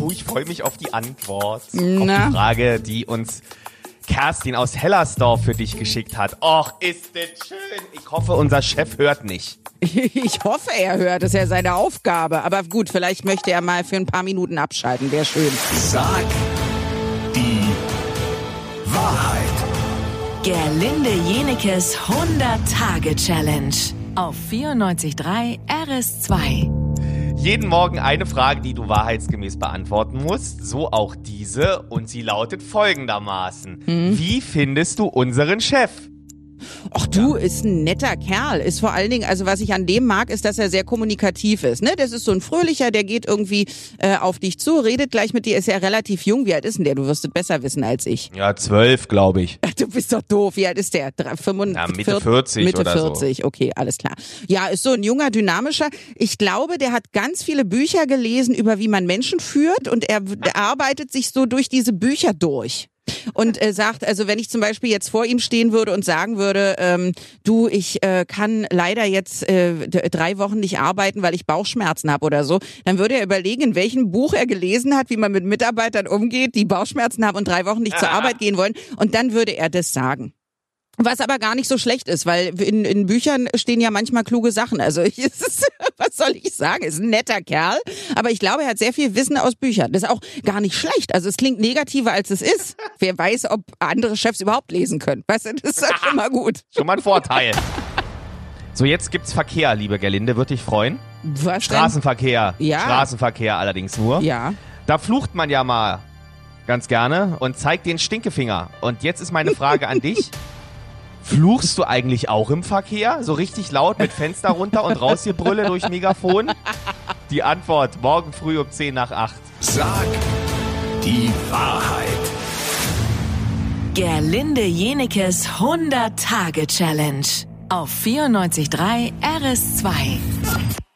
Oh, ich freue mich auf die Antwort. Na? Auf die Frage, die uns Kerstin aus Hellersdorf für dich geschickt hat. Och, ist das schön. Ich hoffe, unser Chef hört nicht. Ich hoffe, er hört. Das ist ja seine Aufgabe. Aber gut, vielleicht möchte er mal für ein paar Minuten abschalten. Wäre schön. Sag die Wahrheit. Gerlinde Jenekes 100-Tage-Challenge auf 94.3 RS2. Jeden Morgen eine Frage, die du wahrheitsgemäß beantworten musst. So auch diese. Und sie lautet folgendermaßen. Wie findest du unseren Chef? Ach du, ist ein netter Kerl. Ist vor allen Dingen, also was ich an dem mag, ist, dass er sehr kommunikativ ist. Ne? Das ist so ein fröhlicher, der geht irgendwie äh, auf dich zu, redet gleich mit dir, ist ja relativ jung. Wie alt ist denn der? Du wirst es besser wissen als ich. Ja, zwölf, glaube ich. Ach, du bist doch doof. Wie alt ist der? Drei- 45, Ja, Mitte 40 Mitte oder so. 40, okay, alles klar. Ja, ist so ein junger, dynamischer. Ich glaube, der hat ganz viele Bücher gelesen über wie man Menschen führt und er arbeitet sich so durch diese Bücher durch. Und äh, sagt, also wenn ich zum Beispiel jetzt vor ihm stehen würde und sagen würde, ähm, du, ich äh, kann leider jetzt äh, drei Wochen nicht arbeiten, weil ich Bauchschmerzen habe oder so, dann würde er überlegen, in welchem Buch er gelesen hat, wie man mit Mitarbeitern umgeht, die Bauchschmerzen haben und drei Wochen nicht zur Arbeit gehen wollen. Und dann würde er das sagen. Was aber gar nicht so schlecht ist, weil in, in Büchern stehen ja manchmal kluge Sachen. Also ich, ist, was soll ich sagen? Ist ein netter Kerl, aber ich glaube, er hat sehr viel Wissen aus Büchern. Das ist auch gar nicht schlecht. Also es klingt negativer, als es ist. Wer weiß, ob andere Chefs überhaupt lesen können. Weißt du, das ist halt schon mal gut. Schon mal ein Vorteil. So, jetzt gibt's Verkehr, liebe Gerlinde. Würde dich freuen. Was denn? Straßenverkehr. Ja. Straßenverkehr allerdings nur. Ja. Da flucht man ja mal ganz gerne und zeigt den Stinkefinger. Und jetzt ist meine Frage an dich. Fluchst du eigentlich auch im Verkehr? So richtig laut mit Fenster runter und raus hier Brülle durch Megafon? Die Antwort morgen früh um 10 nach 8. Sag die Wahrheit. Gerlinde Jenekes 100-Tage-Challenge auf 94.3 RS2.